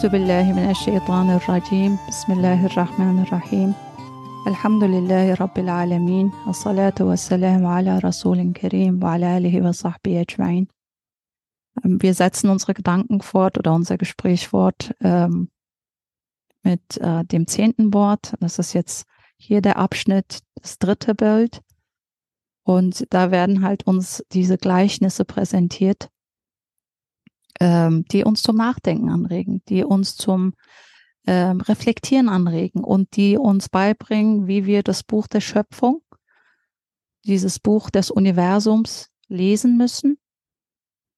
أعوذ بالله من الشيطان الرجيم بسم الله الرحمن الرحيم الحمد لله رب العالمين الصلاة والسلام على رسول كريم وعلى آله وصحبه أجمعين Wir setzen unsere Gedanken fort oder unser Gespräch fort ähm, mit äh, dem zehnten Wort. Das ist jetzt hier der Abschnitt, das dritte Bild. Und da werden halt uns diese Gleichnisse präsentiert, ähm, die uns zum Nachdenken anregen, die uns zum ähm, Reflektieren anregen und die uns beibringen, wie wir das Buch der Schöpfung, dieses Buch des Universums lesen müssen,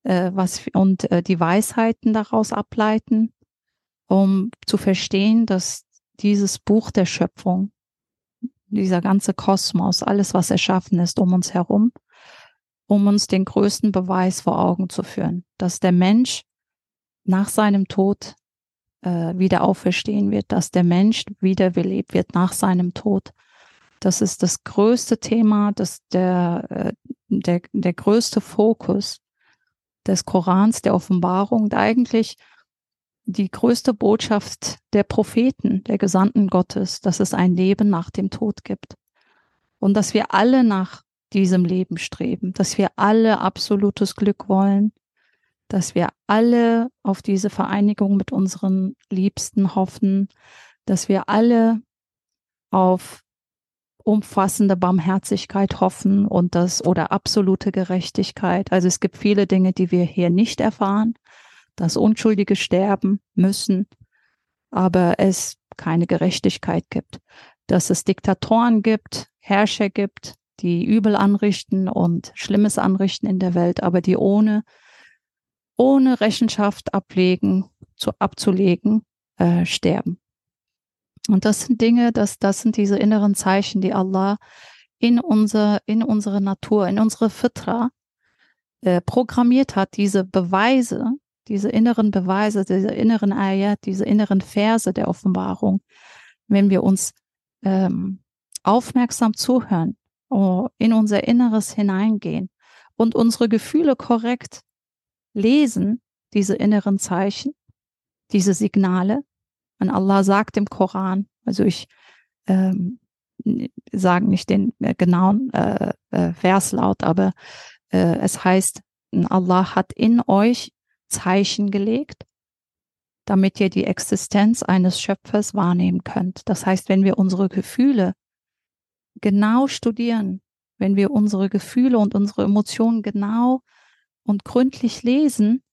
äh, was und äh, die Weisheiten daraus ableiten, um zu verstehen, dass dieses Buch der Schöpfung, dieser ganze Kosmos, alles, was erschaffen ist um uns herum, um uns den größten Beweis vor Augen zu führen, dass der Mensch nach seinem Tod äh, wieder auferstehen wird, dass der Mensch wiederbelebt wird nach seinem Tod. Das ist das größte Thema, das der, äh, der, der größte Fokus des Korans, der Offenbarung, eigentlich die größte Botschaft der Propheten, der Gesandten Gottes, dass es ein Leben nach dem Tod gibt. Und dass wir alle nach diesem Leben streben, dass wir alle absolutes Glück wollen, dass wir alle auf diese Vereinigung mit unseren Liebsten hoffen, dass wir alle auf umfassende Barmherzigkeit hoffen und das oder absolute Gerechtigkeit. Also es gibt viele Dinge, die wir hier nicht erfahren, dass Unschuldige sterben müssen, aber es keine Gerechtigkeit gibt, dass es Diktatoren gibt, Herrscher gibt, die Übel anrichten und Schlimmes anrichten in der Welt, aber die ohne ohne Rechenschaft ablegen, zu, abzulegen, äh, sterben. Und das sind Dinge, das, das sind diese inneren Zeichen, die Allah in, unser, in unsere Natur, in unsere Fitra äh, programmiert hat, diese Beweise, diese inneren Beweise, diese inneren Ayat, diese inneren Verse der Offenbarung, wenn wir uns ähm, aufmerksam zuhören, in unser Inneres hineingehen und unsere Gefühle korrekt lesen, diese inneren Zeichen, diese Signale. Und Allah sagt im Koran, also ich ähm, sage nicht den äh, genauen äh, äh, Verslaut, aber äh, es heißt, Allah hat in euch Zeichen gelegt, damit ihr die Existenz eines Schöpfers wahrnehmen könnt. Das heißt, wenn wir unsere Gefühle genau studieren, wenn wir unsere Gefühle und unsere Emotionen genau und gründlich lesen,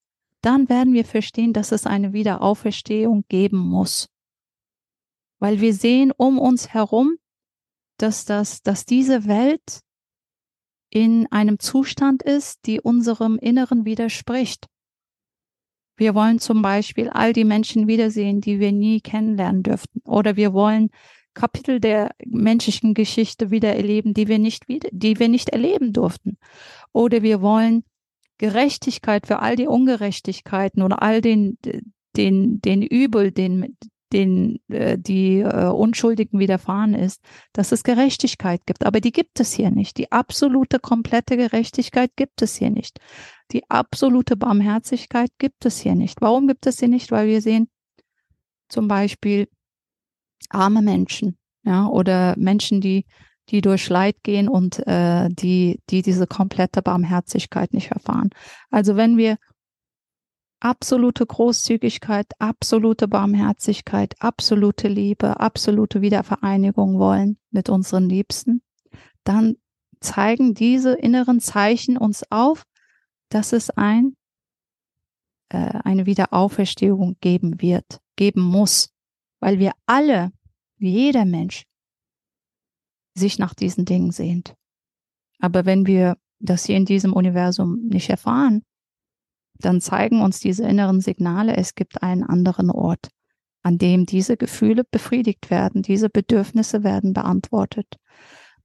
dann werden wir verstehen, dass es eine Wiederauferstehung geben muss. Weil wir sehen um uns herum, dass das, dass diese Welt in einem Zustand ist, die unserem Inneren widerspricht. Wir wollen zum Beispiel all die Menschen wiedersehen, die wir nie kennenlernen dürften. Oder wir wollen Kapitel der menschlichen Geschichte wieder erleben, die wir nicht wieder, die wir nicht erleben durften. Oder wir wollen Gerechtigkeit für all die Ungerechtigkeiten und all den, den, den Übel, den, den äh, die äh, Unschuldigen widerfahren ist, dass es Gerechtigkeit gibt. Aber die gibt es hier nicht. Die absolute, komplette Gerechtigkeit gibt es hier nicht. Die absolute Barmherzigkeit gibt es hier nicht. Warum gibt es sie nicht? Weil wir sehen zum Beispiel arme Menschen, ja, oder Menschen, die die durch Leid gehen und äh, die, die diese komplette Barmherzigkeit nicht erfahren. Also wenn wir absolute Großzügigkeit, absolute Barmherzigkeit, absolute Liebe, absolute Wiedervereinigung wollen mit unseren Liebsten, dann zeigen diese inneren Zeichen uns auf, dass es ein, äh, eine Wiederauferstehung geben wird, geben muss, weil wir alle, jeder Mensch, sich nach diesen Dingen sehnt. Aber wenn wir das hier in diesem Universum nicht erfahren, dann zeigen uns diese inneren Signale, es gibt einen anderen Ort, an dem diese Gefühle befriedigt werden, diese Bedürfnisse werden beantwortet.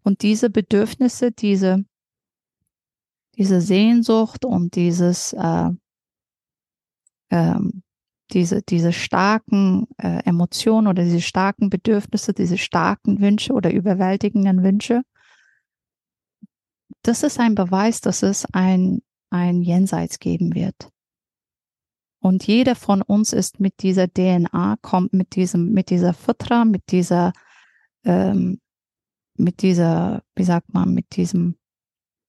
Und diese Bedürfnisse, diese, diese Sehnsucht und dieses äh, ähm, diese, diese starken äh, Emotionen oder diese starken Bedürfnisse, diese starken Wünsche oder überwältigenden Wünsche, das ist ein Beweis, dass es ein, ein Jenseits geben wird. Und jeder von uns ist mit dieser DNA, kommt mit diesem, mit dieser Futra, mit dieser, ähm, mit dieser, wie sagt man, mit diesem,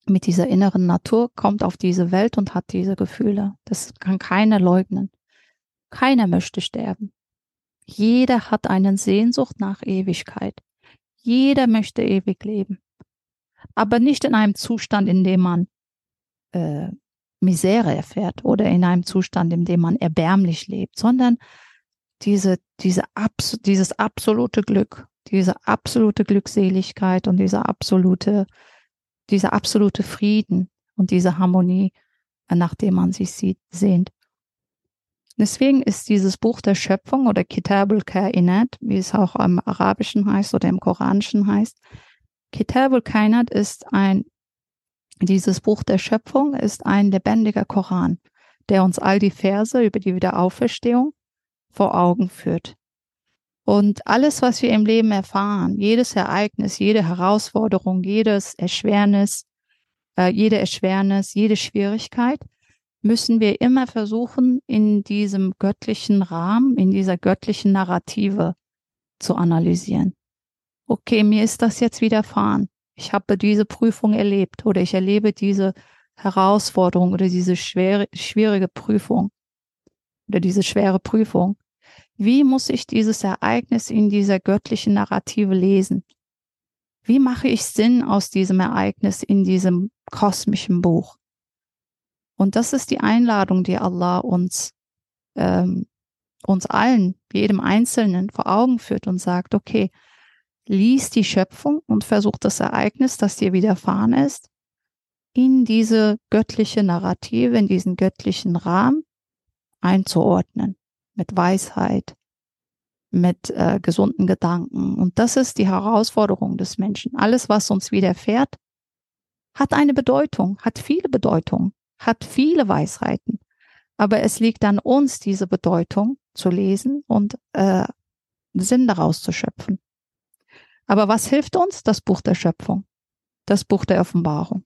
mit dieser inneren Natur, kommt auf diese Welt und hat diese Gefühle. Das kann keiner leugnen. Keiner möchte sterben. Jeder hat eine Sehnsucht nach Ewigkeit. Jeder möchte ewig leben. Aber nicht in einem Zustand, in dem man äh, Misere erfährt oder in einem Zustand, in dem man erbärmlich lebt, sondern diese, diese abs dieses absolute Glück, diese absolute Glückseligkeit und diese absolute, dieser absolute Frieden und diese Harmonie, nach dem man sich sieht, sehnt. Deswegen ist dieses Buch der Schöpfung oder Kitabul Kainat, wie es auch im Arabischen heißt oder im Koranischen heißt, Kitabul Kainat ist ein, dieses Buch der Schöpfung ist ein lebendiger Koran, der uns all die Verse über die Wiederauferstehung vor Augen führt. Und alles, was wir im Leben erfahren, jedes Ereignis, jede Herausforderung, jedes Erschwernis, äh, jede Erschwernis, jede Schwierigkeit, müssen wir immer versuchen, in diesem göttlichen Rahmen, in dieser göttlichen Narrative zu analysieren. Okay, mir ist das jetzt widerfahren. Ich habe diese Prüfung erlebt oder ich erlebe diese Herausforderung oder diese schwere, schwierige Prüfung oder diese schwere Prüfung. Wie muss ich dieses Ereignis in dieser göttlichen Narrative lesen? Wie mache ich Sinn aus diesem Ereignis in diesem kosmischen Buch? Und das ist die Einladung, die Allah uns, ähm, uns allen, jedem Einzelnen vor Augen führt und sagt, okay, lies die Schöpfung und versuch das Ereignis, das dir widerfahren ist, in diese göttliche Narrative, in diesen göttlichen Rahmen einzuordnen, mit Weisheit, mit äh, gesunden Gedanken. Und das ist die Herausforderung des Menschen. Alles, was uns widerfährt, hat eine Bedeutung, hat viele Bedeutungen hat viele Weisheiten. Aber es liegt an uns, diese Bedeutung zu lesen und äh, Sinn daraus zu schöpfen. Aber was hilft uns? Das Buch der Schöpfung, das Buch der Offenbarung.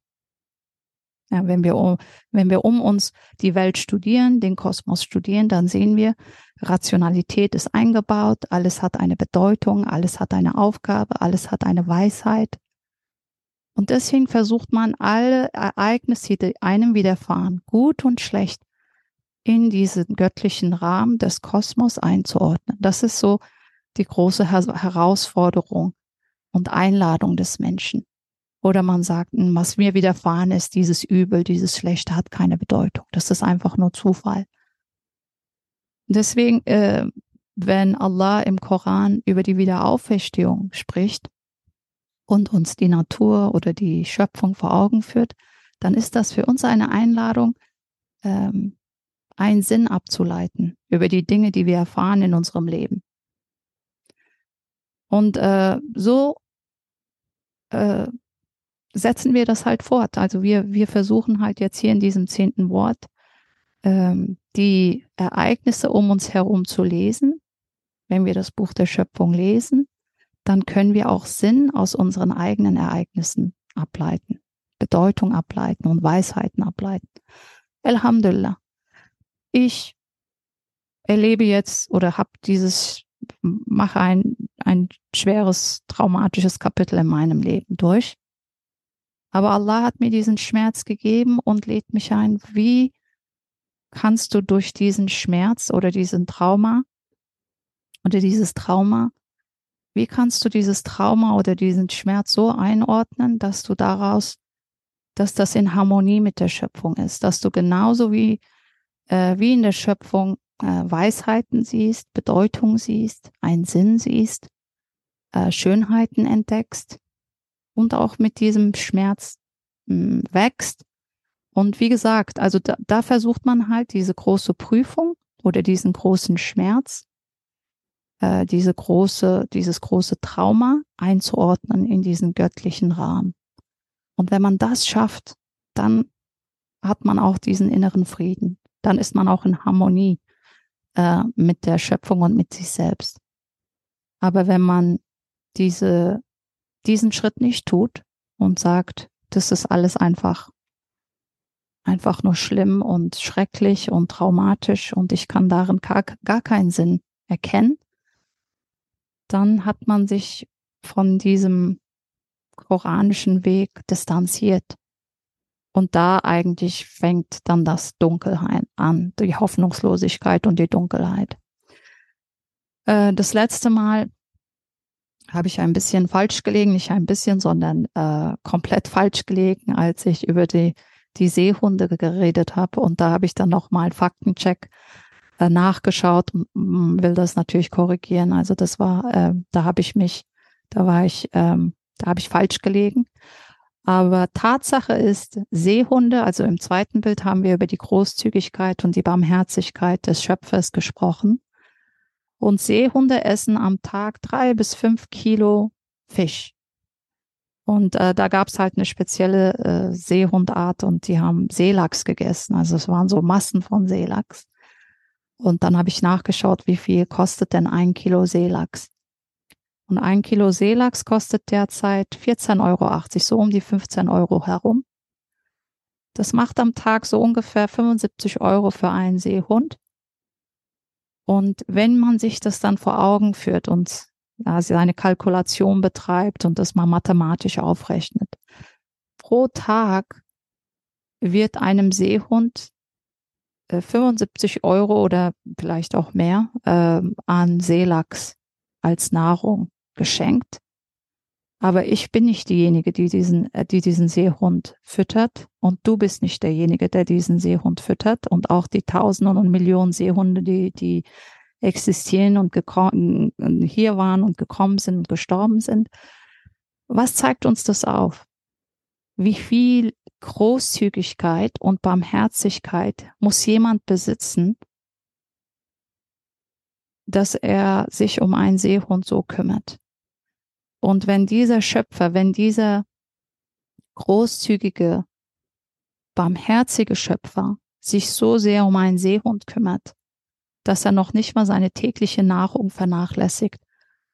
Ja, wenn, wir um, wenn wir um uns die Welt studieren, den Kosmos studieren, dann sehen wir, Rationalität ist eingebaut, alles hat eine Bedeutung, alles hat eine Aufgabe, alles hat eine Weisheit. Und deswegen versucht man alle Ereignisse, die einem widerfahren, gut und schlecht, in diesen göttlichen Rahmen des Kosmos einzuordnen. Das ist so die große Herausforderung und Einladung des Menschen. Oder man sagt, hm, was mir widerfahren ist, dieses Übel, dieses Schlechte hat keine Bedeutung. Das ist einfach nur Zufall. Deswegen, äh, wenn Allah im Koran über die Wiederauferstehung spricht, und uns die Natur oder die Schöpfung vor Augen führt, dann ist das für uns eine Einladung, ähm, einen Sinn abzuleiten über die Dinge, die wir erfahren in unserem Leben. Und äh, so äh, setzen wir das halt fort. Also wir, wir versuchen halt jetzt hier in diesem zehnten Wort ähm, die Ereignisse um uns herum zu lesen, wenn wir das Buch der Schöpfung lesen dann können wir auch Sinn aus unseren eigenen Ereignissen ableiten, Bedeutung ableiten und Weisheiten ableiten. Alhamdulillah. Ich erlebe jetzt oder habe dieses, mache ein, ein schweres, traumatisches Kapitel in meinem Leben durch. Aber Allah hat mir diesen Schmerz gegeben und lädt mich ein, wie kannst du durch diesen Schmerz oder diesen Trauma oder dieses Trauma wie kannst du dieses Trauma oder diesen Schmerz so einordnen, dass du daraus, dass das in Harmonie mit der Schöpfung ist, dass du genauso wie, äh, wie in der Schöpfung äh, Weisheiten siehst, Bedeutung siehst, einen Sinn siehst, äh, Schönheiten entdeckst und auch mit diesem Schmerz mh, hm, wächst. Und wie gesagt, also da, da versucht man halt diese große Prüfung oder diesen großen Schmerz äh, diese große, dieses große Trauma einzuordnen in diesen göttlichen Rahmen. Und wenn man das schafft, dann hat man auch diesen inneren Frieden. Dann ist man auch in Harmonie äh, mit der Schöpfung und mit sich selbst. Aber wenn man diese, diesen Schritt nicht tut und sagt, das ist alles einfach einfach nur schlimm und schrecklich und traumatisch und ich kann darin gar, gar keinen Sinn erkennen, dann hat man sich von diesem koranischen Weg distanziert. Und da eigentlich fängt dann das Dunkelheit an, die Hoffnungslosigkeit und die Dunkelheit. Äh, das letzte Mal habe ich ein bisschen falsch gelegen, nicht ein bisschen, sondern äh, komplett falsch gelegen, als ich über die, die Seehunde geredet habe. Und da habe ich dann nochmal Faktencheck nachgeschaut und will das natürlich korrigieren. Also das war, äh, da habe ich mich, da war ich, ähm, da habe ich falsch gelegen. Aber Tatsache ist, Seehunde, also im zweiten Bild haben wir über die Großzügigkeit und die Barmherzigkeit des Schöpfers gesprochen. Und Seehunde essen am Tag drei bis fünf Kilo Fisch. Und äh, da gab es halt eine spezielle äh, Seehundart und die haben Seelachs gegessen. Also es waren so Massen von Seelachs. Und dann habe ich nachgeschaut, wie viel kostet denn ein Kilo Seelachs. Und ein Kilo Seelachs kostet derzeit 14,80 Euro, so um die 15 Euro herum. Das macht am Tag so ungefähr 75 Euro für einen Seehund. Und wenn man sich das dann vor Augen führt und ja, seine Kalkulation betreibt und das mal mathematisch aufrechnet, pro Tag wird einem Seehund 75 äh, Euro oder vielleicht auch mehr äh, an Seelachs als Nahrung geschenkt. Aber ich bin nicht diejenige, die diesen, äh, die diesen Seehund füttert. Und du bist nicht derjenige, der diesen Seehund füttert. Und auch die Tausenden und Millionen Seehunde, die, die existieren und gekommen, hier waren und gekommen sind und gestorben sind. Was zeigt uns das auf? Wie viel Großzügigkeit und Barmherzigkeit muss jemand besitzen, dass er sich um einen Seehund so kümmert? Und wenn dieser Schöpfer, wenn dieser großzügige, barmherzige Schöpfer sich so sehr um einen Seehund kümmert, dass er noch nicht mal seine tägliche Nahrung vernachlässigt,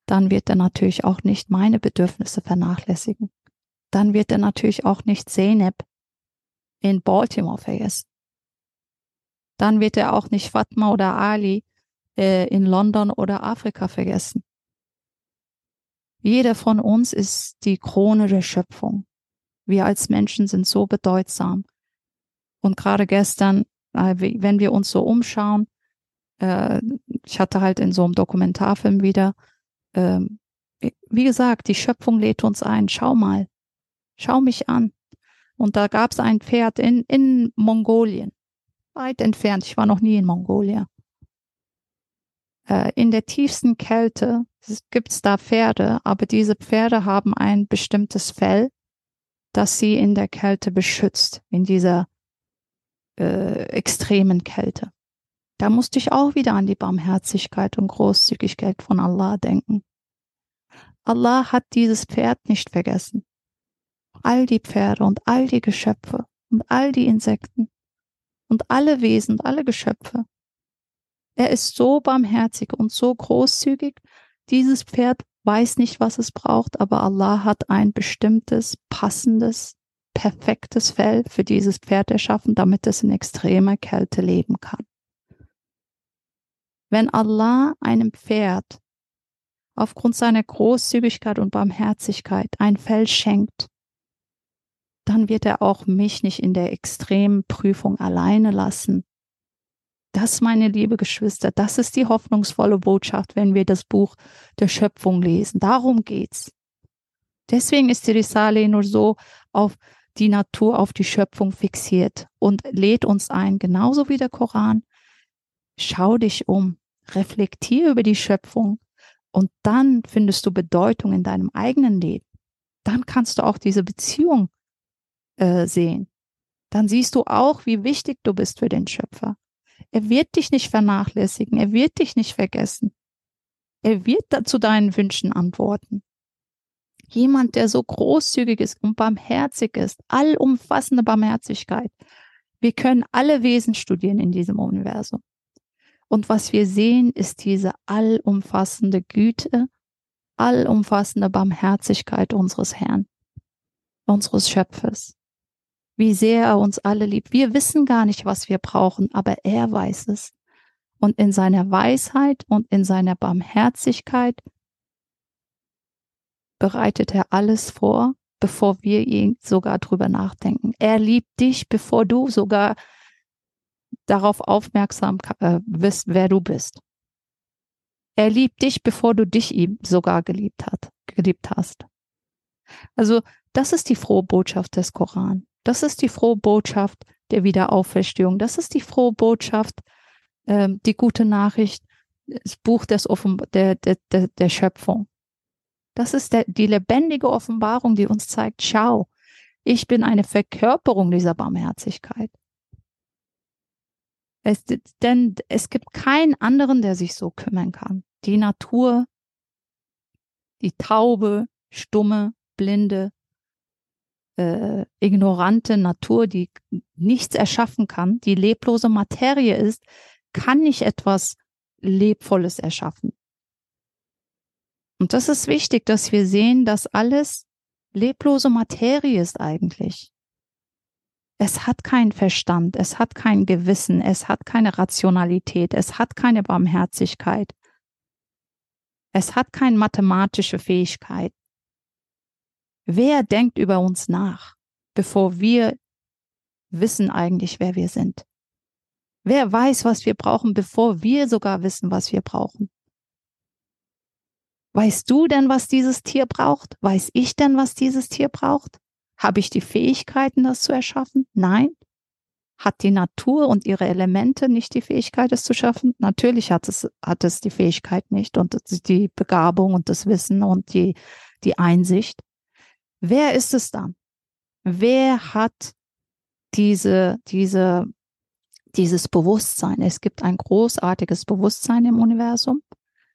dann wird er natürlich auch nicht meine Bedürfnisse vernachlässigen. Dann wird er natürlich auch nicht Zeynep in Baltimore vergessen. Dann wird er auch nicht Fatma oder Ali äh, in London oder Afrika vergessen. Jeder von uns ist die Krone der Schöpfung. Wir als Menschen sind so bedeutsam. Und gerade gestern, äh, wenn wir uns so umschauen, äh, ich hatte halt in so einem Dokumentarfilm wieder, ähm, wie gesagt, die Schöpfung lädt uns ein. Schau mal, schau mich an. Und da gab es ein Pferd in, in Mongolien, weit entfernt. Ich war noch nie in Mongolia. Äh, in der tiefsten Kälte gibt es da Pferde, aber diese Pferde haben ein bestimmtes Fell, das sie in der Kälte beschützt, in dieser äh, extremen Kälte. Da musste ich auch wieder an die Barmherzigkeit und Großzügigkeit von Allah denken. Allah hat dieses Pferd nicht vergessen. All die Pferde und all die Geschöpfe und all die Insekten und alle Wesen und alle Geschöpfe er ist so barmherzig und so großzügig. Dieses Pferd weiß nicht, was es braucht, aber Allah hat ein bestimmtes, passendes, perfektes Fell für dieses Pferd erschaffen, damit es in extremer Kälte leben kann. Wenn Allah einem Pferd aufgrund seiner Großzügigkeit und Barmherzigkeit ein Fell schenkt, dann wird er auch mich nicht in der extremen Prüfung alleine lassen, das, meine liebe Geschwister, das ist die hoffnungsvolle Botschaft, wenn wir das Buch der Schöpfung lesen. Darum geht's. Deswegen ist die Risale nur so auf die Natur, auf die Schöpfung fixiert und lädt uns ein, genauso wie der Koran. Schau dich um, reflektier über die Schöpfung und dann findest du Bedeutung in deinem eigenen Leben. Dann kannst du auch diese Beziehung äh, sehen. Dann siehst du auch, wie wichtig du bist für den Schöpfer. Er wird dich nicht vernachlässigen. Er wird dich nicht vergessen. Er wird zu deinen Wünschen antworten. Jemand, der so großzügig ist und barmherzig ist, allumfassende Barmherzigkeit. Wir können alle Wesen studieren in diesem Universum. Und was wir sehen, ist diese allumfassende Güte, allumfassende Barmherzigkeit unseres Herrn, unseres Schöpfers. Wie sehr er uns alle liebt. Wir wissen gar nicht, was wir brauchen, aber er weiß es. Und in seiner Weisheit und in seiner Barmherzigkeit bereitet er alles vor, bevor wir ihn sogar drüber nachdenken. Er liebt dich, bevor du sogar darauf aufmerksam äh, bist, wer du bist. Er liebt dich, bevor du dich ihm sogar geliebt hat, geliebt hast. Also, das ist die frohe Botschaft des Koran. Das ist die frohe Botschaft der Wiederauferstehung. Das ist die frohe Botschaft, ähm, die gute Nachricht, das Buch des Offen der, der, der, der Schöpfung. Das ist der, die lebendige Offenbarung, die uns zeigt, schau, ich bin eine Verkörperung dieser Barmherzigkeit. Es, denn es gibt keinen anderen, der sich so kümmern kann. Die Natur, die taube, stumme, blinde, äh, ignorante Natur, die nichts erschaffen kann, die leblose Materie ist, kann nicht etwas Lebvolles erschaffen. Und das ist wichtig, dass wir sehen, dass alles leblose Materie ist eigentlich. Es hat keinen Verstand, es hat kein Gewissen, es hat keine Rationalität, es hat keine Barmherzigkeit, es hat keine mathematische Fähigkeit. Wer denkt über uns nach, bevor wir wissen eigentlich, wer wir sind? Wer weiß, was wir brauchen, bevor wir sogar wissen, was wir brauchen? Weißt du denn, was dieses Tier braucht? Weiß ich denn, was dieses Tier braucht? Habe ich die Fähigkeiten, das zu erschaffen? Nein. Hat die Natur und ihre Elemente nicht die Fähigkeit, es zu schaffen? Natürlich hat es, hat es die Fähigkeit nicht und die Begabung und das Wissen und die, die Einsicht. Wer ist es dann? Wer hat diese, diese, dieses Bewusstsein? Es gibt ein großartiges Bewusstsein im Universum,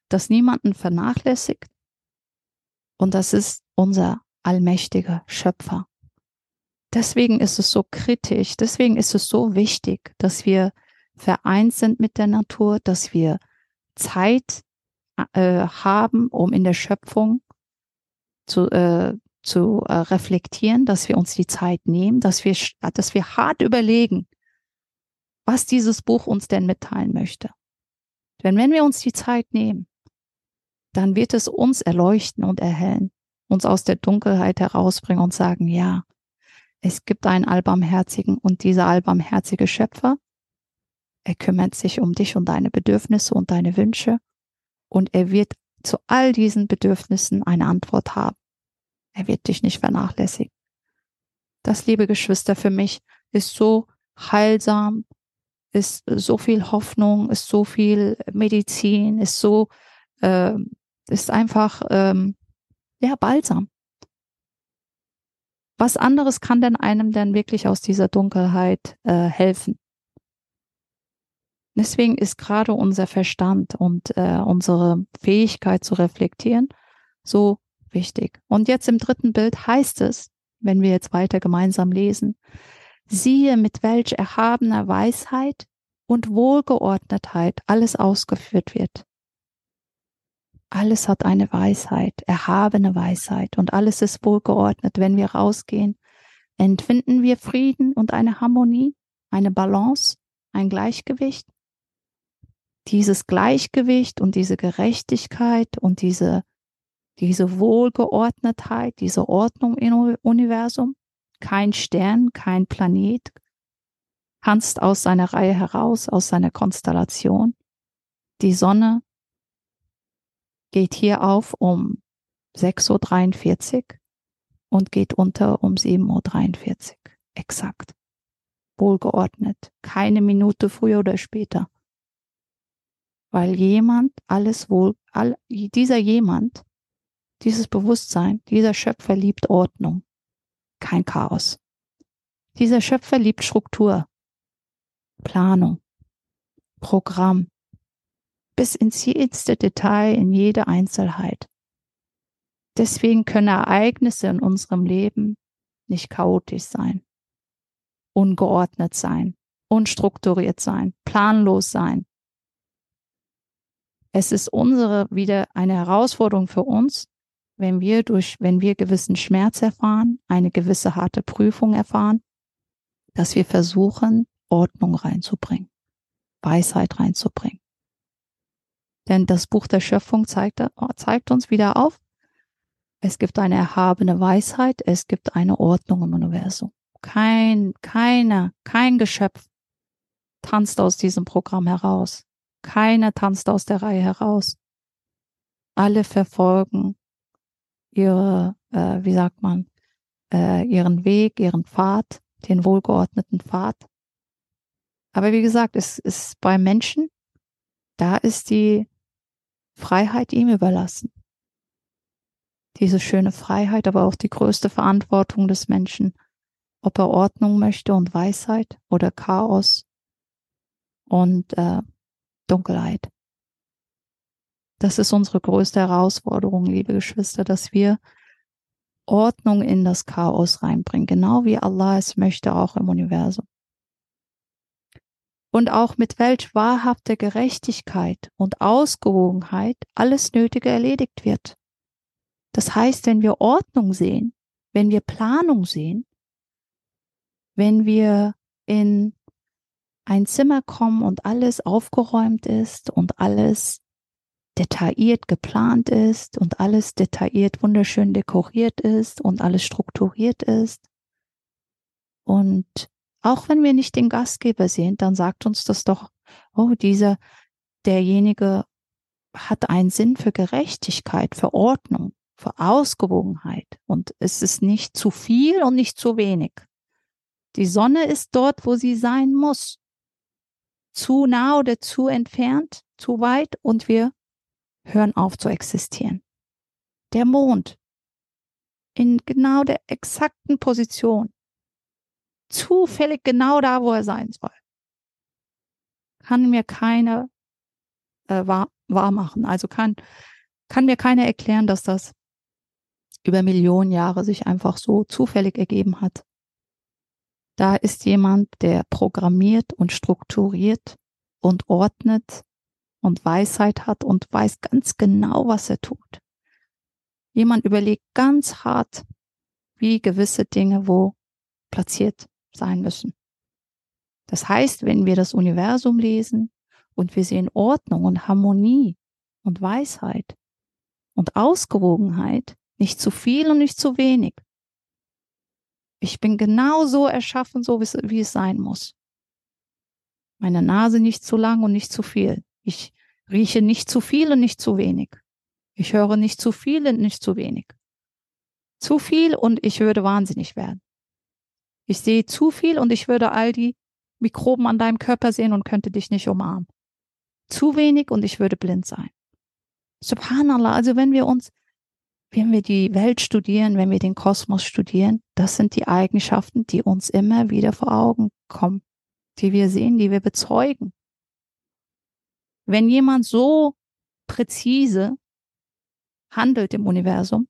das niemanden vernachlässigt. Und das ist unser allmächtiger Schöpfer. Deswegen ist es so kritisch, deswegen ist es so wichtig, dass wir vereint sind mit der Natur, dass wir Zeit äh, haben, um in der Schöpfung zu, äh, zu äh, reflektieren, dass wir uns die Zeit nehmen, dass wir, dass wir hart überlegen, was dieses Buch uns denn mitteilen möchte. Denn wenn wir uns die Zeit nehmen, dann wird es uns erleuchten und erhellen, uns aus der Dunkelheit herausbringen und sagen, ja, es gibt einen Allbarmherzigen und dieser allbarmherzige Schöpfer, er kümmert sich um dich und deine Bedürfnisse und deine Wünsche und er wird zu all diesen Bedürfnissen eine Antwort haben. Er wird dich nicht vernachlässigen. Das, liebe Geschwister, für mich ist so heilsam, ist so viel Hoffnung, ist so viel Medizin, ist so, äh, ist einfach, ähm, ja, balsam. Was anderes kann denn einem denn wirklich aus dieser Dunkelheit äh, helfen? Deswegen ist gerade unser Verstand und äh, unsere Fähigkeit zu reflektieren so wichtig. Und jetzt im dritten Bild heißt es, wenn wir jetzt weiter gemeinsam lesen, siehe, mit welch erhabener Weisheit und Wohlgeordnetheit alles ausgeführt wird. Alles hat eine Weisheit, erhabene Weisheit und alles ist wohlgeordnet. Wenn wir rausgehen, entfinden wir Frieden und eine Harmonie, eine Balance, ein Gleichgewicht. Dieses Gleichgewicht und diese Gerechtigkeit und diese diese Wohlgeordnetheit, diese Ordnung im Universum. Kein Stern, kein Planet tanzt aus seiner Reihe heraus, aus seiner Konstellation. Die Sonne geht hier auf um 6.43 Uhr und geht unter um 7.43 Uhr. Exakt. Wohlgeordnet. Keine Minute früher oder später. Weil jemand alles wohl, all, dieser jemand dieses Bewusstsein, dieser Schöpfer liebt Ordnung, kein Chaos. Dieser Schöpfer liebt Struktur, Planung, Programm, bis ins jedes Detail, in jede Einzelheit. Deswegen können Ereignisse in unserem Leben nicht chaotisch sein, ungeordnet sein, unstrukturiert sein, planlos sein. Es ist unsere wieder eine Herausforderung für uns, wenn wir durch, wenn wir gewissen Schmerz erfahren, eine gewisse harte Prüfung erfahren, dass wir versuchen, Ordnung reinzubringen, Weisheit reinzubringen. Denn das Buch der Schöpfung zeigt, zeigt uns wieder auf, es gibt eine erhabene Weisheit, es gibt eine Ordnung im Universum. Kein, keiner, kein Geschöpf tanzt aus diesem Programm heraus. Keiner tanzt aus der Reihe heraus. Alle verfolgen ihre, äh, wie sagt man, äh, ihren Weg, ihren Pfad, den wohlgeordneten Pfad. Aber wie gesagt, es ist bei Menschen, da ist die Freiheit ihm überlassen. Diese schöne Freiheit, aber auch die größte Verantwortung des Menschen, ob er Ordnung möchte und Weisheit oder Chaos und äh, Dunkelheit. Das ist unsere größte Herausforderung, liebe Geschwister, dass wir Ordnung in das Chaos reinbringen, genau wie Allah es möchte, auch im Universum. Und auch mit welch wahrhafter Gerechtigkeit und Ausgewogenheit alles Nötige erledigt wird. Das heißt, wenn wir Ordnung sehen, wenn wir Planung sehen, wenn wir in ein Zimmer kommen und alles aufgeräumt ist und alles detailliert geplant ist und alles detailliert wunderschön dekoriert ist und alles strukturiert ist. Und auch wenn wir nicht den Gastgeber sehen, dann sagt uns das doch, oh, dieser, derjenige hat einen Sinn für Gerechtigkeit, für Ordnung, für Ausgewogenheit. Und es ist nicht zu viel und nicht zu wenig. Die Sonne ist dort, wo sie sein muss. Zu nah oder zu entfernt, zu weit und wir hören auf zu existieren. Der Mond in genau der exakten Position, zufällig genau da, wo er sein soll, kann mir keiner äh, wahr, wahr machen. Also kann, kann mir keiner erklären, dass das über Millionen Jahre sich einfach so zufällig ergeben hat. Da ist jemand, der programmiert und strukturiert und ordnet und Weisheit hat und weiß ganz genau, was er tut. Jemand überlegt ganz hart, wie gewisse Dinge wo platziert sein müssen. Das heißt, wenn wir das Universum lesen und wir sehen Ordnung und Harmonie und Weisheit und Ausgewogenheit, nicht zu viel und nicht zu wenig. Ich bin genau so erschaffen, so wie es sein muss. Meine Nase nicht zu lang und nicht zu viel. Ich rieche nicht zu viel und nicht zu wenig. Ich höre nicht zu viel und nicht zu wenig. Zu viel und ich würde wahnsinnig werden. Ich sehe zu viel und ich würde all die Mikroben an deinem Körper sehen und könnte dich nicht umarmen. Zu wenig und ich würde blind sein. Subhanallah, also wenn wir uns, wenn wir die Welt studieren, wenn wir den Kosmos studieren, das sind die Eigenschaften, die uns immer wieder vor Augen kommen, die wir sehen, die wir bezeugen. Wenn jemand so präzise handelt im Universum,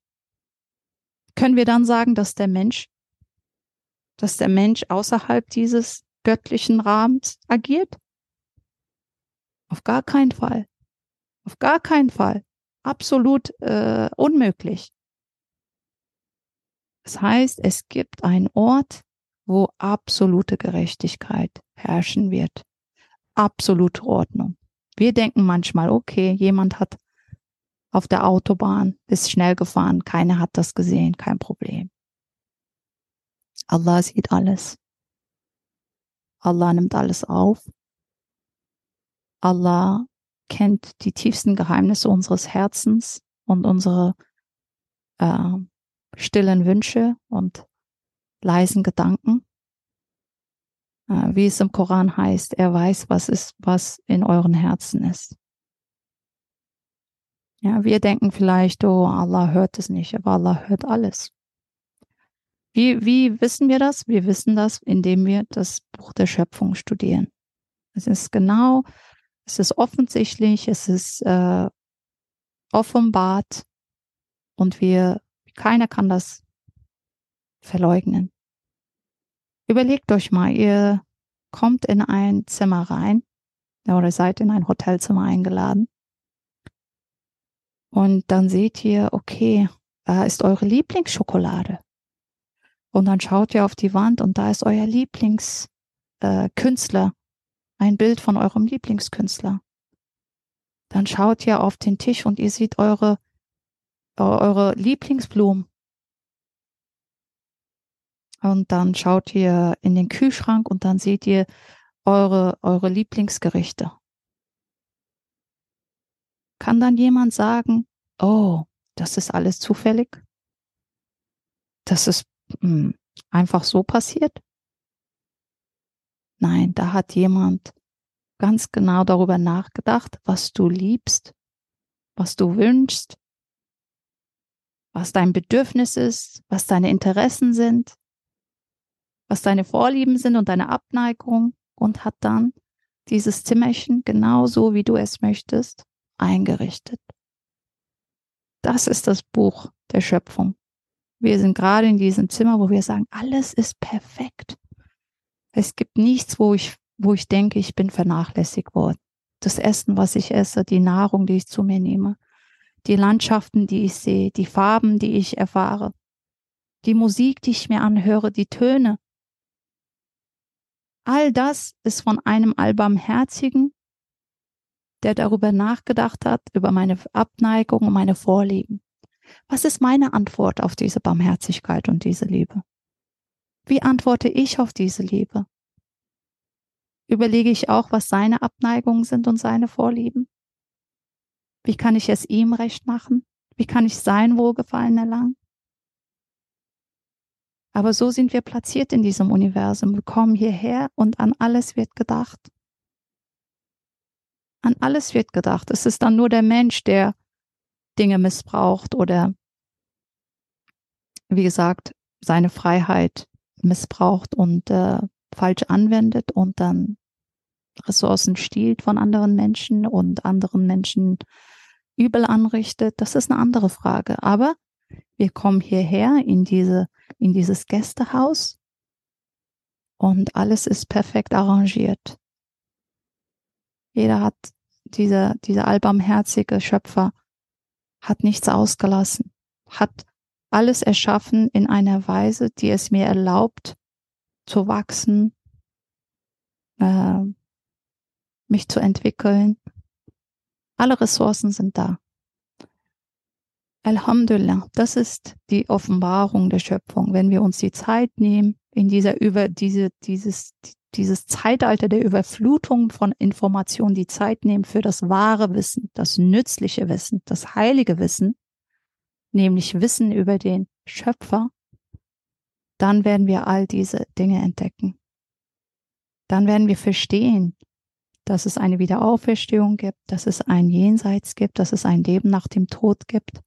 können wir dann sagen, dass der Mensch, dass der Mensch außerhalb dieses göttlichen Rahmens agiert? Auf gar keinen Fall. Auf gar keinen Fall. Absolut äh, unmöglich. Das heißt, es gibt einen Ort, wo absolute Gerechtigkeit herrschen wird. Absolute Ordnung. Wir denken manchmal, okay, jemand hat auf der Autobahn, ist schnell gefahren, keiner hat das gesehen, kein Problem. Allah sieht alles. Allah nimmt alles auf. Allah kennt die tiefsten Geheimnisse unseres Herzens und unsere äh, stillen Wünsche und leisen Gedanken. Äh, wie es im Koran heißt, er weiß, was ist, was in euren Herzen ist. Ja, wir denken vielleicht, oh, Allah hört es nicht, aber Allah hört alles. Wie, wie wissen wir das? Wir wissen das, indem wir das Buch der Schöpfung studieren. Es ist genau, es ist offensichtlich, es ist äh, offenbart und wir, keiner kann das verleugnen. Überlegt euch mal, ihr kommt in ein Zimmer rein oder seid in ein Hotelzimmer eingeladen. Und dann seht ihr, okay, da ist eure Lieblingsschokolade. Und dann schaut ihr auf die Wand und da ist euer Lieblingskünstler, äh, ein Bild von eurem Lieblingskünstler. Dann schaut ihr auf den Tisch und ihr seht eure, eure Lieblingsblumen. Und dann schaut ihr in den Kühlschrank und dann seht ihr eure, eure Lieblingsgerichte. Kann dann jemand sagen, oh, das ist alles zufällig? Das ist mh, hm, einfach so passiert? Nein, da hat jemand ganz genau darüber nachgedacht, was du liebst, was du wünschst, was dein Bedürfnis ist, was deine Interessen sind, was deine Vorlieben sind und deine Abneigung und hat dann dieses Zimmerchen genauso, wie du es möchtest, eingerichtet. Das ist das Buch der Schöpfung. Wir sind gerade in diesem Zimmer, wo wir sagen, alles ist perfekt. Es gibt nichts, wo ich, wo ich denke, ich bin vernachlässigt worden. Das Essen, was ich esse, die Nahrung, die ich zu mir nehme, die Landschaften, die ich sehe, die Farben, die ich erfahre, die Musik, die ich mir anhöre, die Töne. All das ist von einem Allbarmherzigen, der darüber nachgedacht hat, über meine Abneigung und meine Vorlieben. Was ist meine Antwort auf diese Barmherzigkeit und diese Liebe? Wie antworte ich auf diese Liebe? Überlege ich auch, was seine Abneigungen sind und seine Vorlieben? Wie kann ich es ihm recht machen? Wie kann ich sein Wohlgefallen erlangen? Aber so sind wir platziert in diesem Universum. Wir kommen hierher und an alles wird gedacht. An alles wird gedacht. Es ist dann nur der Mensch, der Dinge missbraucht oder, wie gesagt, seine Freiheit missbraucht und äh, falsch anwendet und dann Ressourcen stiehlt von anderen Menschen und anderen Menschen übel anrichtet. Das ist eine andere Frage. Aber wir kommen hierher in diese, in dieses Gästehaus und alles ist perfekt arrangiert. Jeder hat, dieser, dieser allbarmherzige Schöpfer hat nichts ausgelassen, hat alles erschaffen in einer Weise, die es mir erlaubt, zu wachsen, äh, mich zu entwickeln. Alle Ressourcen sind da. Alhamdulillah, das ist die Offenbarung der Schöpfung. Wenn wir uns die Zeit nehmen, in dieser über diese, dieses, dieses Zeitalter der Überflutung von Informationen die Zeit nehmen für das wahre Wissen, das nützliche Wissen, das heilige Wissen, nämlich Wissen über den Schöpfer, dann werden wir all diese Dinge entdecken. Dann werden wir verstehen, dass es eine Wiederauferstehung gibt, dass es ein Jenseits gibt, dass es ein Leben nach dem Tod gibt.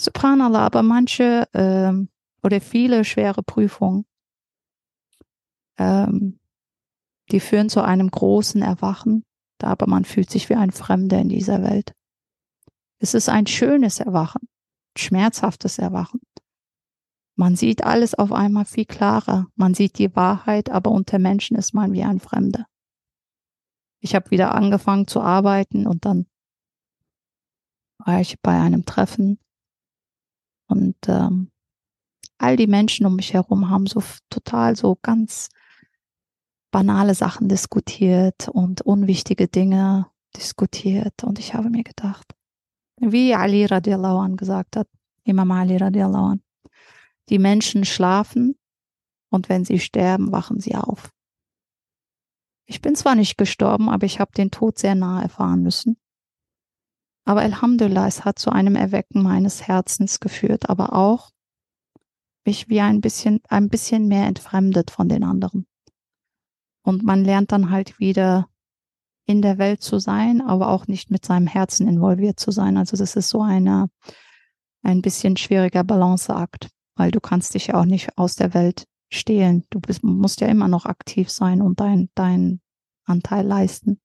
Subhanallah, aber manche ähm, oder viele schwere Prüfungen ähm, die führen zu einem großen Erwachen, aber man fühlt sich wie ein Fremder in dieser Welt. Es ist ein schönes Erwachen, schmerzhaftes Erwachen. Man sieht alles auf einmal viel klarer. Man sieht die Wahrheit, aber unter Menschen ist man wie ein Fremder. Ich habe wieder angefangen zu arbeiten und dann war ich bei einem Treffen und ähm, all die Menschen um mich herum haben so total so ganz banale Sachen diskutiert und unwichtige Dinge diskutiert. Und ich habe mir gedacht, wie Ali radiallahu an gesagt hat, Imam Ali radiallahu an, die Menschen schlafen und wenn sie sterben, wachen sie auf. Ich bin zwar nicht gestorben, aber ich habe den Tod sehr nah erfahren müssen. Aber Alhamdulillah, es hat zu einem Erwecken meines Herzens geführt, aber auch mich wie ein bisschen, ein bisschen mehr entfremdet von den anderen. Und man lernt dann halt wieder in der Welt zu sein, aber auch nicht mit seinem Herzen involviert zu sein. Also das ist so eine, ein bisschen schwieriger Balanceakt, weil du kannst dich ja auch nicht aus der Welt stehlen. Du bist, musst ja immer noch aktiv sein und dein, dein Anteil leisten.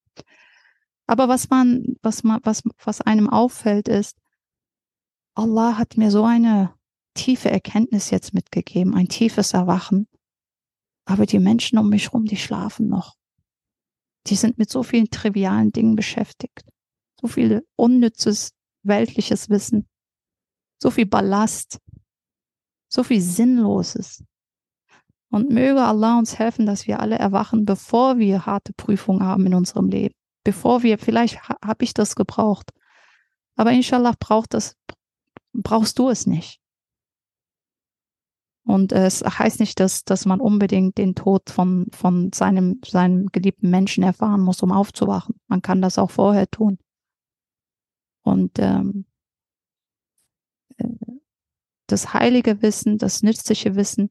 Aber was man, was man, was, was einem auffällt, ist, Allah hat mir so eine tiefe Erkenntnis jetzt mitgegeben, ein tiefes Erwachen, aber die Menschen um mich herum, die schlafen noch. Die sind mit so vielen trivialen Dingen beschäftigt. So viel unnützes weltliches Wissen. So viel Ballast. so viel Sinnloses. Und möge Allah uns helfen, dass wir alle erwachen, bevor wir harte Prüfungen haben in unserem Leben. Bevor wir, vielleicht ha, habe ich das gebraucht. Aber inshallah braucht das, brauchst du es nicht. Und es heißt nicht, dass, dass man unbedingt den Tod von, von seinem, seinem geliebten Menschen erfahren muss, um aufzuwachen. Man kann das auch vorher tun. Und ähm, äh, das heilige Wissen, das nützliche Wissen,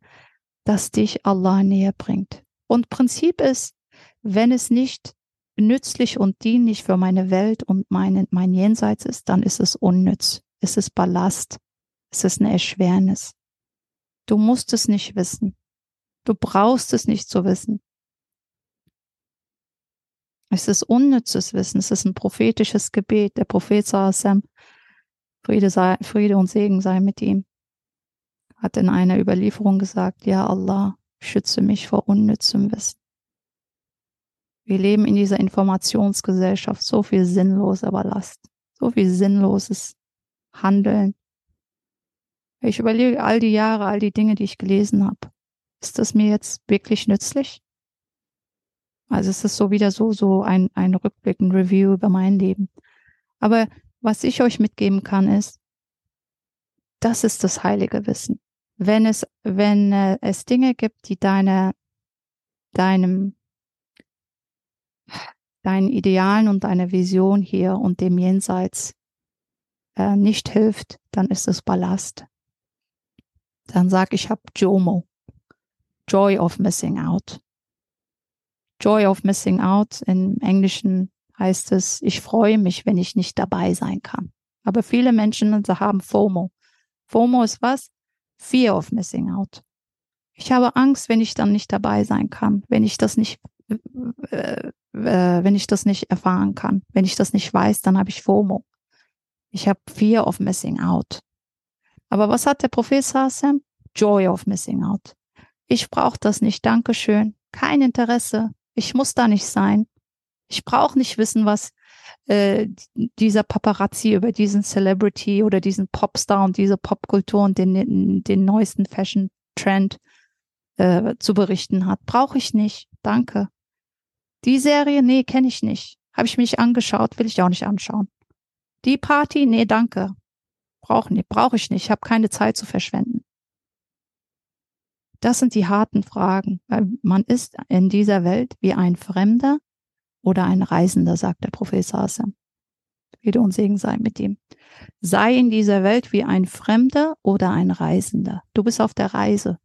das dich Allah näher bringt. Und Prinzip ist, wenn es nicht nützlich und dienlich für meine Welt und meine, mein Jenseits ist, dann ist es unnütz. Es ist Ballast. Es ist eine Erschwernis. Du musst es nicht wissen. Du brauchst es nicht zu wissen. Es ist unnützes Wissen. Es ist ein prophetisches Gebet. Der Prophet Sam, Friede, Friede und Segen sei mit ihm hat in einer Überlieferung gesagt, ja Allah, schütze mich vor unnützem Wissen. Wir leben in dieser Informationsgesellschaft, so viel sinnloser Ballast, so viel sinnloses Handeln. Ich überlege all die Jahre, all die Dinge, die ich gelesen habe. Ist das mir jetzt wirklich nützlich? Also es ist so wieder so, so ein, ein Rückblick, ein Review über mein Leben. Aber was ich euch mitgeben kann, ist, das ist das heilige Wissen wenn es, wenn äh, es Dinge gibt, die deine, deinem, deinen Idealen und deiner Vision hier und dem Jenseits äh, nicht hilft, dann ist es Ballast. Dann sag ich habe JOMO, Joy of Missing Out. Joy of Missing Out im Englischen heißt es, ich freue mich, wenn ich nicht dabei sein kann. Aber viele Menschen haben FOMO. FOMO ist was? Fear of Missing Out. Ich habe Angst, wenn ich dann nicht dabei sein kann, wenn ich das nicht, wenn ich das nicht erfahren kann, wenn ich das nicht weiß, dann habe ich FOMO. Ich habe Fear of Missing Out. Aber was hat der Professor Sam? Joy of Missing Out. Ich brauche das nicht, Dankeschön. Kein Interesse. Ich muss da nicht sein. Ich brauche nicht wissen, was äh, dieser Paparazzi über diesen Celebrity oder diesen Popstar und diese Popkultur und den, den neuesten Fashion-Trend äh, zu berichten hat. Brauche ich nicht. Danke. Die Serie, nee, kenne ich nicht. Habe ich mich angeschaut, will ich auch nicht anschauen. Die Party, nee, danke. Brauche nee, brauch ich nicht. Ich habe keine Zeit zu verschwenden. Das sind die harten Fragen, weil man ist in dieser Welt wie ein Fremder oder ein Reisender, sagt der Prophet Hassan. Friede und Segen sei mit ihm. Sei in dieser Welt wie ein Fremder oder ein Reisender. Du bist auf der Reise.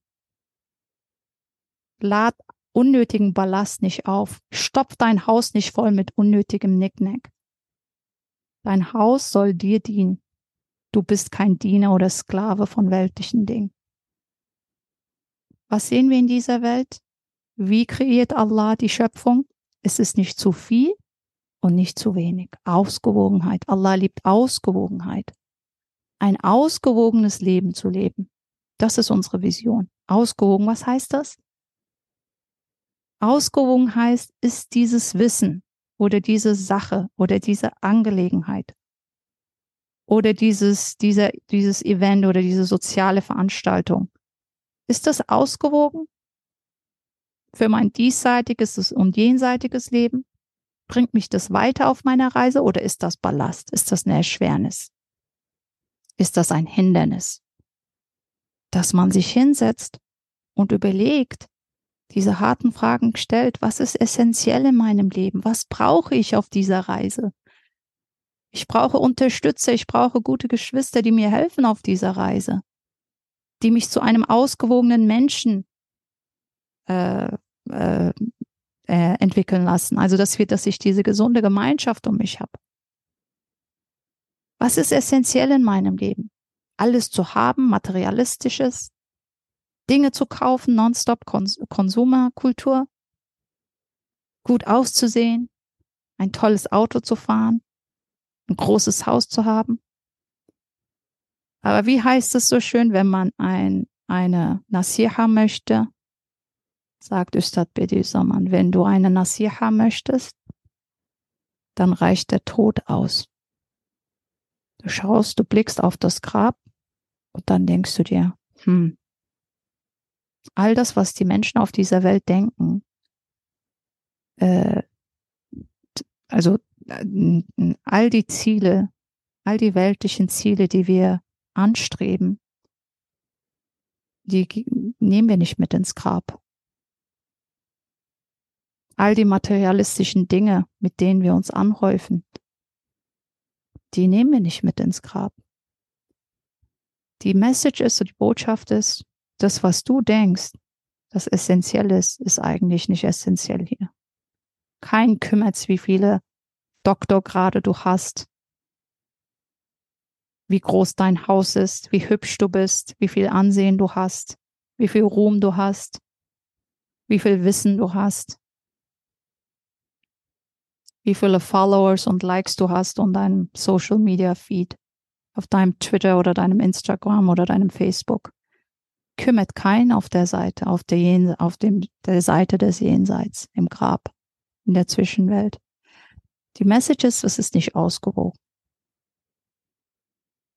Lad unnötigen Ballast nicht auf. Stopf dein Haus nicht voll mit unnötigem Nicknack. Dein Haus soll dir dienen. Du bist kein Diener oder Sklave von weltlichen Dingen. Was sehen wir in dieser Welt? Wie kreiert Allah die Schöpfung? Es ist nicht zu viel und nicht zu wenig. Ausgewogenheit. Allah liebt Ausgewogenheit. Ein ausgewogenes Leben zu leben. Das ist unsere Vision. Ausgewogen, was heißt das? Ausgewogen heißt, ist dieses Wissen oder diese Sache oder diese Angelegenheit oder dieses, dieser, dieses Event oder diese soziale Veranstaltung. Ist das ausgewogen? für mein diesseitiges und jenseitiges Leben? Bringt mich das weiter auf meiner Reise oder ist das Ballast? Ist das eine Erschwernis? Ist das ein Hindernis? Dass man sich hinsetzt und überlegt, diese harten Fragen stellt, was ist essentiell in meinem Leben? Was brauche ich auf dieser Reise? Ich brauche Unterstützer, ich brauche gute Geschwister, die mir helfen auf dieser Reise, die mich zu einem ausgewogenen Menschen äh, äh, äh, entwickeln lassen. Also dass wir, dass ich diese gesunde Gemeinschaft um mich habe. Was ist essentiell in meinem Leben? Alles zu haben, materialistisches, Dinge zu kaufen, nonstop Kons Konsumerkultur, gut auszusehen, ein tolles Auto zu fahren, ein großes Haus zu haben. Aber wie heißt es so schön, wenn man ein, eine Nasiha möchte, sagt Ustad Bediüzzaman, wenn du eine Nasiha möchtest, dann reicht der Tod aus. Du schaust, du blickst auf das Grab und dann denkst du dir, hm, all das, was die Menschen auf dieser Welt denken, äh, also äh, all die Ziele, all die weltlichen Ziele, die wir anstreben, die nehmen wir nicht mit ins Grab. All die materialistischen Dinge, mit denen wir uns anhäufen, die nehmen wir nicht mit ins Grab. Die Message ist, die Botschaft ist, das, was du denkst, das essentiell ist, ist eigentlich nicht essentiell hier. Kein kümmert, wie viele Doktorgrade du hast, wie groß dein Haus ist, wie hübsch du bist, wie viel Ansehen du hast, wie viel Ruhm du hast, wie viel Wissen du hast, wie viele Followers und Likes du hast on deinem Social Media Feed, auf deinem Twitter oder deinem Instagram oder deinem Facebook. Kümmert keinen auf der Seite, auf der, auf dem, der Seite des Jenseits, im Grab, in der Zwischenwelt. Die Message ist, es ist nicht ausgewogen.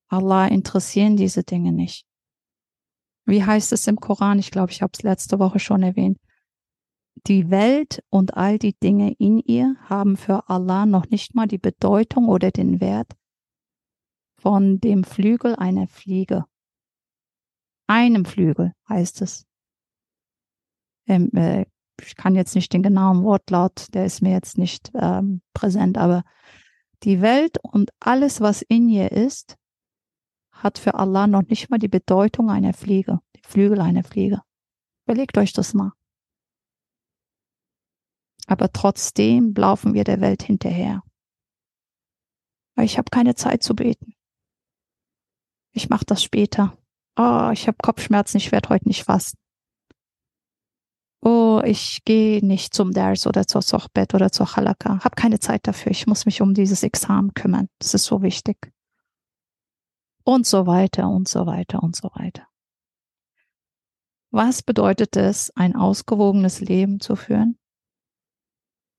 Allah interessieren diese Dinge nicht. Wie heißt es im Koran? Ich glaube, ich habe es letzte Woche schon erwähnt. Die Welt und all die Dinge in ihr haben für Allah noch nicht mal die Bedeutung oder den Wert von dem Flügel einer Fliege. Einem Flügel heißt es. Ähm, äh, ich kann jetzt nicht den genauen Wortlaut, der ist mir jetzt nicht ähm, präsent, aber die Welt und alles, was in ihr ist, hat für Allah noch nicht mal die Bedeutung einer Fliege, die Flügel einer Fliege. Überlegt euch das mal. Aber trotzdem laufen wir der Welt hinterher. Ich habe keine Zeit zu beten. Ich mache das später. Oh, ich habe Kopfschmerzen, ich werde heute nicht fasten. Oh, ich gehe nicht zum Dars oder zur Sochbet oder zur Halaka. Hab keine Zeit dafür. Ich muss mich um dieses Examen kümmern. Das ist so wichtig und so weiter und so weiter und so weiter. Was bedeutet es, ein ausgewogenes Leben zu führen?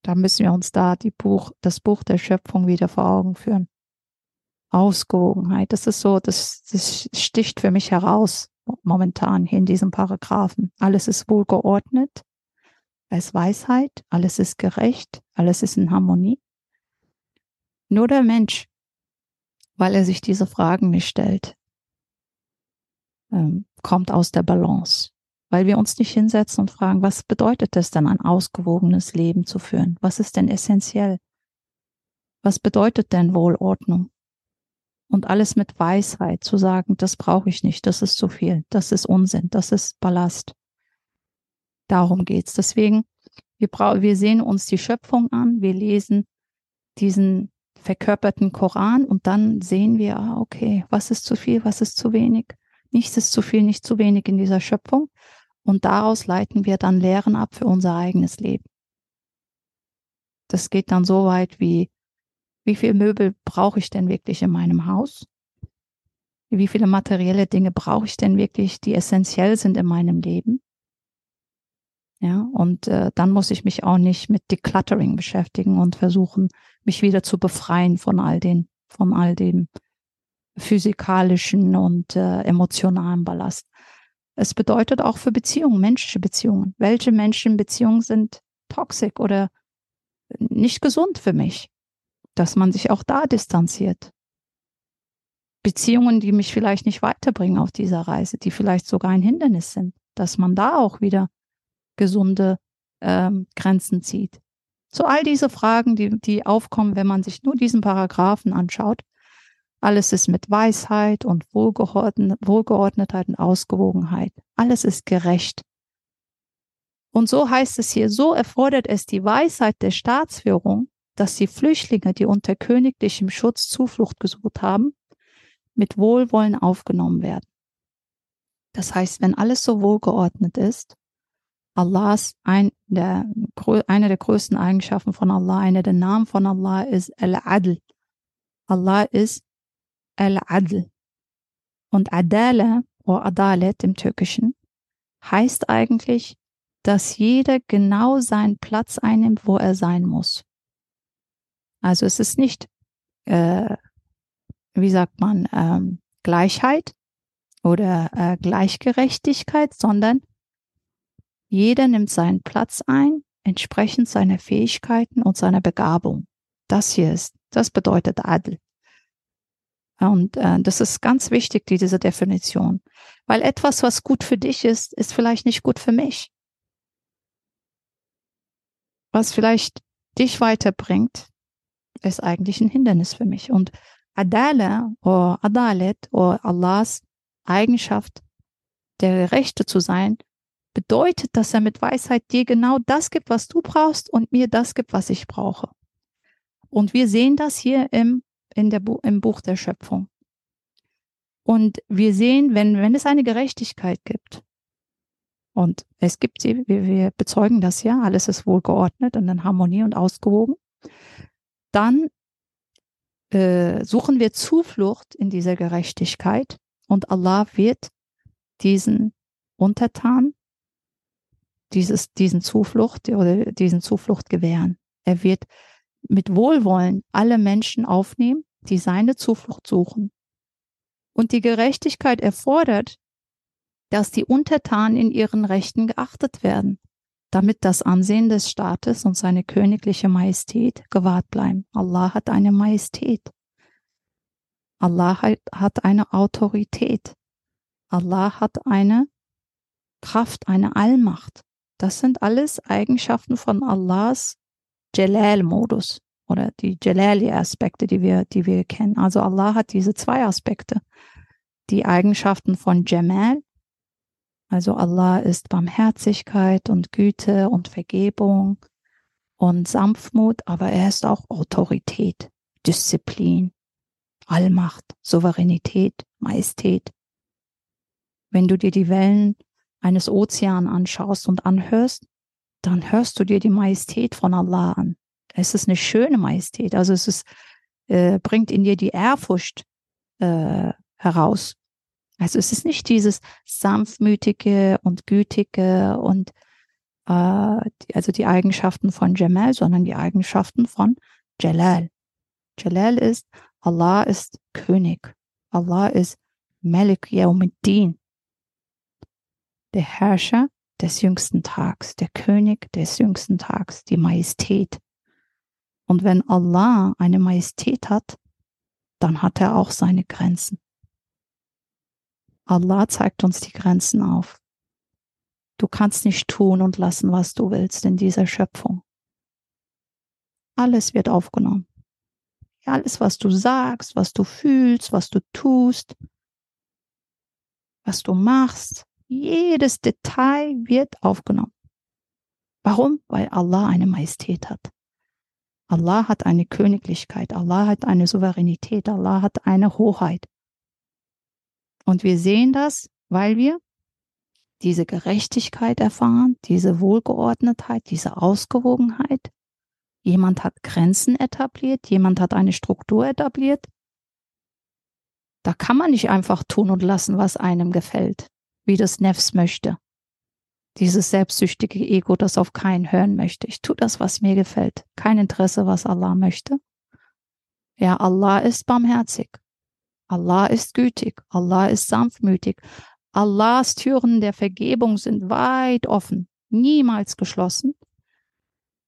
Da müssen wir uns da die Buch, das Buch der Schöpfung wieder vor Augen führen. Ausgewogenheit, das ist so, das, das sticht für mich heraus momentan hier in diesem Paragraphen. Alles ist wohlgeordnet, ist Weisheit, alles ist gerecht, alles ist in Harmonie. Nur der Mensch weil er sich diese Fragen nicht stellt, ähm, kommt aus der Balance. Weil wir uns nicht hinsetzen und fragen, was bedeutet es denn, ein ausgewogenes Leben zu führen? Was ist denn essentiell? Was bedeutet denn Wohlordnung? Und alles mit Weisheit zu sagen, das brauche ich nicht, das ist zu viel, das ist Unsinn, das ist Ballast. Darum geht's. Deswegen, wir, wir sehen uns die Schöpfung an, wir lesen diesen verkörperten Koran und dann sehen wir, ah, okay, was ist zu viel, was ist zu wenig. Nichts ist zu viel, nicht zu wenig in dieser Schöpfung. Und daraus leiten wir dann Lehren ab für unser eigenes Leben. Das geht dann so weit wie, wie viel Möbel brauche ich denn wirklich in meinem Haus? Wie viele materielle Dinge brauche ich denn wirklich, die essentiell sind in meinem Leben? Ja, und äh, dann muss ich mich auch nicht mit Decluttering beschäftigen und versuchen, mich wieder zu befreien von all den, von all dem physikalischen und äh, emotionalen Ballast. Es bedeutet auch für Beziehungen, menschliche Beziehungen. Welche Menschenbeziehungen sind toxisch oder nicht gesund für mich? Dass man sich auch da distanziert. Beziehungen, die mich vielleicht nicht weiterbringen auf dieser Reise, die vielleicht sogar ein Hindernis sind, dass man da auch wieder gesunde ähm, Grenzen zieht. So all diese Fragen, die, die aufkommen, wenn man sich nur diesen Paragraphen anschaut. Alles ist mit Weisheit und Wohlgeordnet, Wohlgeordnetheit und Ausgewogenheit. Alles ist gerecht. Und so heißt es hier, so erfordert es die Weisheit der Staatsführung, dass die Flüchtlinge, die unter königlichem Schutz Zuflucht gesucht haben, mit Wohlwollen aufgenommen werden. Das heißt, wenn alles so wohlgeordnet ist, Allahs, ein der, eine der größten Eigenschaften von Allah, einer der Namen von Allah ist Al-Adl. Allah ist Al-Adl. Und Adala oder Adalet im Türkischen heißt eigentlich, dass jeder genau seinen Platz einnimmt, wo er sein muss. Also es ist nicht, äh, wie sagt man, ähm, Gleichheit oder äh, Gleichgerechtigkeit, sondern Jeder nimmt seinen Platz ein, entsprechend seiner Fähigkeiten und seiner Begabung. Das hier ist, das bedeutet Adl. Und äh, das ist ganz wichtig, diese Definition. Weil etwas, was gut für dich ist, ist vielleicht nicht gut für mich. Was vielleicht dich weiterbringt, ist eigentlich ein Hindernis für mich. Und Adala oder Adalet oder Allahs Eigenschaft, der Gerechte zu sein, bedeutet, dass er mit Weisheit dir genau das gibt, was du brauchst und mir das gibt, was ich brauche. Und wir sehen das hier im, in der, im Buch der Schöpfung. Und wir sehen, wenn, wenn es eine Gerechtigkeit gibt, und es gibt sie, wir, wir bezeugen das ja, alles ist wohlgeordnet und in Harmonie und ausgewogen, dann äh, suchen wir Zuflucht in dieser Gerechtigkeit und Allah wird diesen Untertan dieses, diesen Zuflucht oder diesen Zuflucht gewähren. Er wird mit Wohlwollen alle Menschen aufnehmen, die seine Zuflucht suchen. Und die Gerechtigkeit erfordert, dass die Untertanen in ihren Rechten geachtet werden, damit das Ansehen des Staates und seine königliche Majestät gewahrt bleiben. Allah hat eine Majestät. Allah hat eine Autorität. Allah hat eine Kraft, eine Allmacht. Das sind alles Eigenschaften von Allahs Jalal-Modus oder die Jalali-Aspekte, die wir, die wir kennen. Also Allah hat diese zwei Aspekte. Die Eigenschaften von Jamal, also Allah ist Barmherzigkeit und Güte und Vergebung und Sanftmut, aber er ist auch Autorität, Disziplin, Allmacht, Souveränität, Majestät. Wenn du dir die Wellen eines Ozeans anschaust und anhörst, dann hörst du dir die Majestät von Allah an. Es ist eine schöne Majestät. Also es ist, äh, bringt in dir die Ehrfurcht äh, heraus. Also es ist nicht dieses sanftmütige und gütige und äh, also die Eigenschaften von Jamal, sondern die Eigenschaften von Jalal. Jalal ist, Allah ist König. Allah ist Malik Yawmiddin der Herrscher des jüngsten Tags, der König des jüngsten Tags, die Majestät. Und wenn Allah eine Majestät hat, dann hat er auch seine Grenzen. Allah zeigt uns die Grenzen auf. Du kannst nicht tun und lassen, was du willst in dieser Schöpfung. Alles wird aufgenommen. Alles, was du sagst, was du fühlst, was du tust, was du machst, jedes Detail wird aufgenommen. Warum? Weil Allah eine Majestät hat. Allah hat eine Königlichkeit, Allah hat eine Souveränität, Allah hat eine Hoheit. Und wir sehen das, weil wir diese Gerechtigkeit erfahren, diese Wohlgeordnetheit, diese Ausgewogenheit. Jemand hat Grenzen etabliert, jemand hat eine Struktur etabliert. Da kann man nicht einfach tun und lassen, was einem gefällt wie das Nefs möchte. Dieses selbstsüchtige Ego, das auf keinen hören möchte. Ich tue das, was mir gefällt. Kein Interesse, was Allah möchte. Ja, Allah ist barmherzig. Allah ist gütig. Allah ist sanftmütig. Allahs Türen der Vergebung sind weit offen, niemals geschlossen.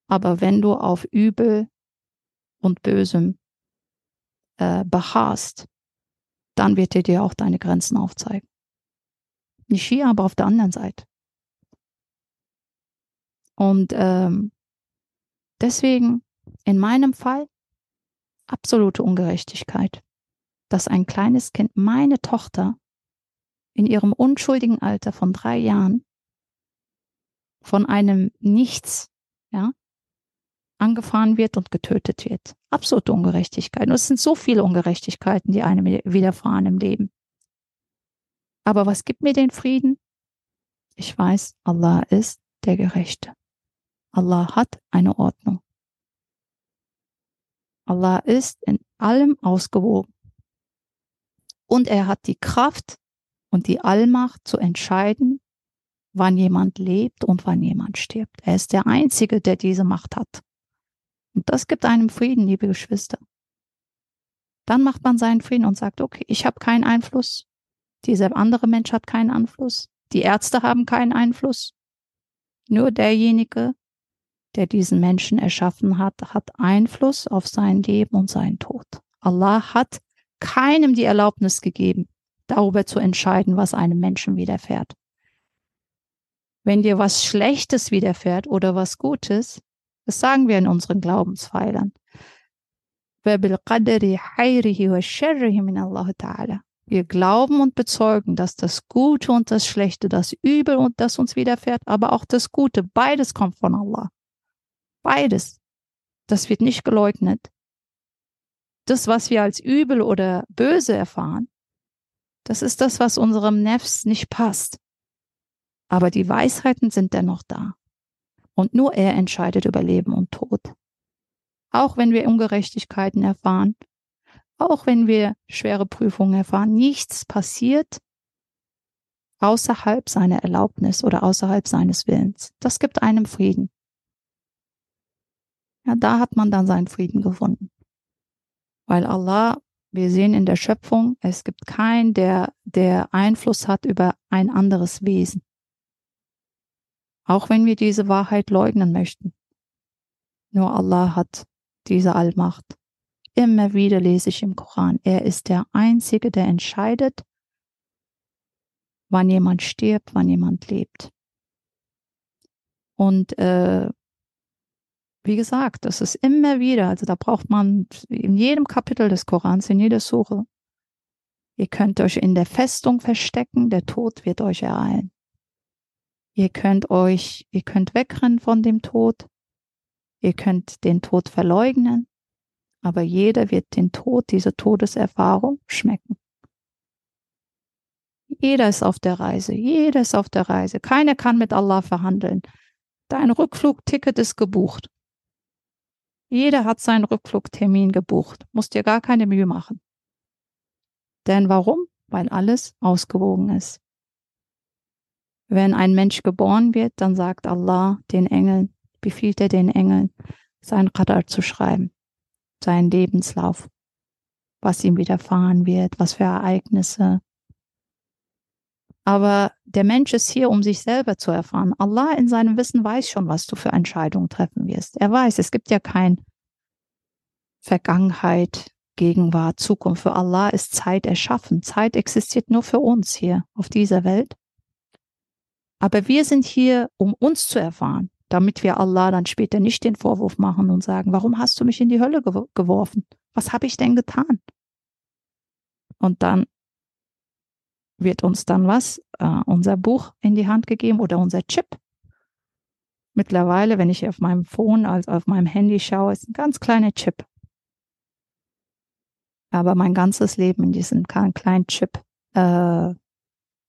Aber wenn du auf Übel und Bösem äh, beharrst, dann wird er dir auch deine Grenzen aufzeigen. Nicht hier, aber auf der anderen Seite. Und ähm, deswegen in meinem Fall absolute Ungerechtigkeit, dass ein kleines Kind, meine Tochter, in ihrem unschuldigen Alter von drei Jahren von einem Nichts, ja, angefahren wird und getötet wird. Absolute Ungerechtigkeit. Und es sind so viele Ungerechtigkeiten, die einem widerfahren im Leben. Aber was gibt mir den Frieden? Ich weiß, Allah ist der Gerechte. Allah hat eine Ordnung. Allah ist in allem ausgewogen. Und er hat die Kraft und die Allmacht zu entscheiden, wann jemand lebt und wann jemand stirbt. Er ist der Einzige, der diese Macht hat. Und das gibt einem Frieden, liebe Geschwister. Dann macht man seinen Frieden und sagt, okay, ich habe keinen Einfluss. Dieser andere Mensch hat keinen Einfluss. Die Ärzte haben keinen Einfluss. Nur derjenige, der diesen Menschen erschaffen hat, hat Einfluss auf sein Leben und seinen Tod. Allah hat keinem die Erlaubnis gegeben, darüber zu entscheiden, was einem Menschen widerfährt. Wenn dir was Schlechtes widerfährt oder was Gutes, das sagen wir in unseren Glaubenspfeilern. Wir glauben und bezeugen, dass das Gute und das Schlechte, das Übel und das uns widerfährt, aber auch das Gute, beides kommt von Allah. Beides. Das wird nicht geleugnet. Das, was wir als übel oder böse erfahren, das ist das, was unserem Nefs nicht passt. Aber die Weisheiten sind dennoch da. Und nur er entscheidet über Leben und Tod. Auch wenn wir Ungerechtigkeiten erfahren, auch wenn wir schwere Prüfungen erfahren, nichts passiert außerhalb seiner Erlaubnis oder außerhalb seines Willens. Das gibt einem Frieden. Ja, da hat man dann seinen Frieden gefunden. Weil Allah, wir sehen in der Schöpfung, es gibt keinen, der, der Einfluss hat über ein anderes Wesen. Auch wenn wir diese Wahrheit leugnen möchten. Nur Allah hat diese Allmacht. Immer wieder lese ich im Koran, er ist der Einzige, der entscheidet, wann jemand stirbt, wann jemand lebt. Und äh, wie gesagt, das ist immer wieder, also da braucht man in jedem Kapitel des Korans, in jeder Suche. Ihr könnt euch in der Festung verstecken, der Tod wird euch ereilen. Ihr könnt euch, ihr könnt wegrennen von dem Tod. Ihr könnt den Tod verleugnen. Aber jeder wird den Tod, diese Todeserfahrung schmecken. Jeder ist auf der Reise. Jeder ist auf der Reise. Keiner kann mit Allah verhandeln. Dein Rückflugticket ist gebucht. Jeder hat seinen Rückflugtermin gebucht, muss dir gar keine Mühe machen. Denn warum? Weil alles ausgewogen ist. Wenn ein Mensch geboren wird, dann sagt Allah den Engeln, befiehlt er den Engeln, sein Qadar zu schreiben, seinen Lebenslauf, was ihm widerfahren wird, was für Ereignisse. Aber der Mensch ist hier, um sich selber zu erfahren. Allah in seinem Wissen weiß schon, was du für Entscheidungen treffen wirst. Er weiß, es gibt ja kein Vergangenheit, Gegenwart, Zukunft. Für Allah ist Zeit erschaffen. Zeit existiert nur für uns hier auf dieser Welt. Aber wir sind hier, um uns zu erfahren, damit wir Allah dann später nicht den Vorwurf machen und sagen, warum hast du mich in die Hölle geworfen? Was habe ich denn getan? Und dann wird uns dann was, äh, unser Buch in die Hand gegeben oder unser Chip. Mittlerweile, wenn ich auf meinem Phone, also auf meinem Handy schaue, ist ein ganz kleiner Chip. Aber mein ganzes Leben in diesem kleinen Chip äh,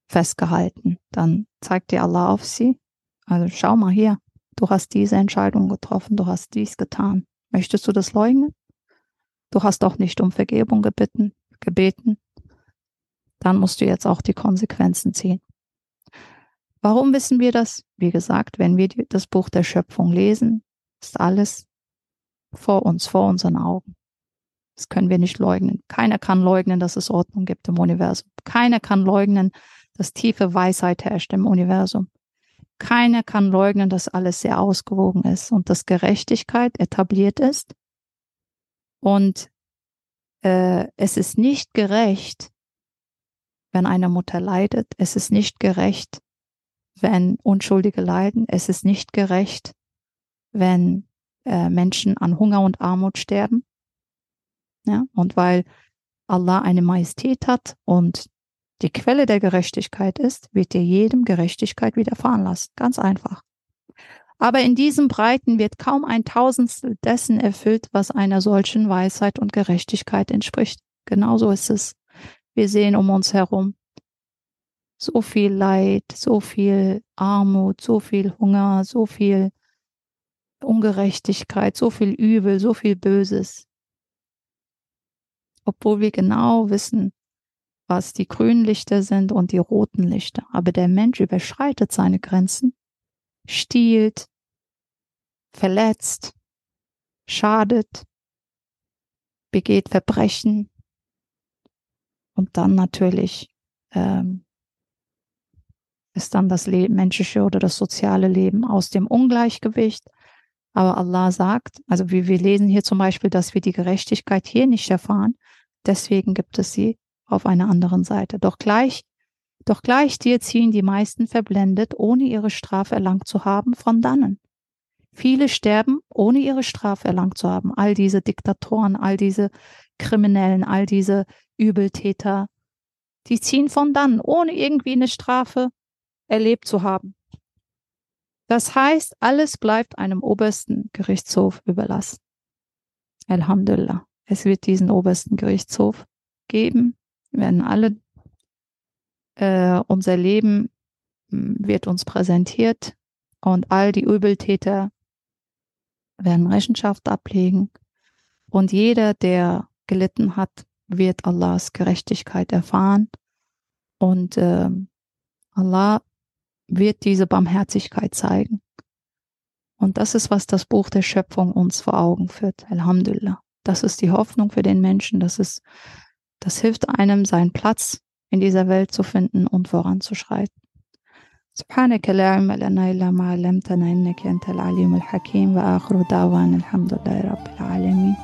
festgehalten. Dann zeigt dir Allah auf sie. Also schau mal hier, du hast diese Entscheidung getroffen, du hast dies getan. Möchtest du das leugnen? Du hast auch nicht um Vergebung gebeten, gebeten dann musst du jetzt auch die Konsequenzen ziehen. Warum wissen wir das? Wie gesagt, wenn wir das Buch der Schöpfung lesen, ist alles vor uns, vor unseren Augen. Das können wir nicht leugnen. Keiner kann leugnen, dass es Ordnung gibt im Universum. Keiner kann leugnen, dass tiefe Weisheit herrscht im Universum. Keiner kann leugnen, dass alles sehr ausgewogen ist und dass Gerechtigkeit etabliert ist. Und äh, es ist nicht gerecht, wenn eine Mutter leidet. Es ist nicht gerecht, wenn Unschuldige leiden. Es ist nicht gerecht, wenn äh, Menschen an Hunger und Armut sterben. Ja, und weil Allah eine Majestät hat und die Quelle der Gerechtigkeit ist, wird dir jedem Gerechtigkeit widerfahren lassen. Ganz einfach. Aber in diesem Breiten wird kaum ein Tausendstel dessen erfüllt, was einer solchen Weisheit und Gerechtigkeit entspricht. Genauso ist es. Wir sehen um uns herum so viel Leid, so viel Armut, so viel Hunger, so viel Ungerechtigkeit, so viel Übel, so viel Böses. Obwohl wir genau wissen, was die grünen Lichter sind und die roten Lichter. Aber der Mensch überschreitet seine Grenzen, stiehlt, verletzt, schadet, begeht Verbrechen, und dann natürlich ähm, ist dann das Leben, menschliche oder das soziale Leben aus dem Ungleichgewicht. Aber Allah sagt, also wie wir lesen hier zum Beispiel, dass wir die Gerechtigkeit hier nicht erfahren, deswegen gibt es sie auf einer anderen Seite. Doch gleich, doch gleich dir ziehen die meisten verblendet, ohne ihre Strafe erlangt zu haben, von dannen. Viele sterben, ohne ihre Strafe erlangt zu haben. All diese Diktatoren, all diese Kriminellen, all diese Übeltäter, die ziehen von dann, ohne irgendwie eine Strafe erlebt zu haben. Das heißt, alles bleibt einem obersten Gerichtshof überlassen. Alhamdulillah. Es wird diesen obersten Gerichtshof geben. Wir werden alle, äh, unser Leben hm, wird uns präsentiert und all die Übeltäter werden Rechenschaft ablegen. Und jeder, der gelitten hat, wird Allahs Gerechtigkeit erfahren. Und äh, Allah wird diese Barmherzigkeit zeigen. Und das ist, was das Buch der Schöpfung uns vor Augen führt. Alhamdulillah. Das ist die Hoffnung für den Menschen. Das ist, das hilft einem, seinen Platz in dieser Welt zu finden und voranzuschreiten. سبحانك لا علم لنا إلا ما علمتنا إنك أنت العليم الحكيم وآخر دعوانا الحمد لله رب العالمين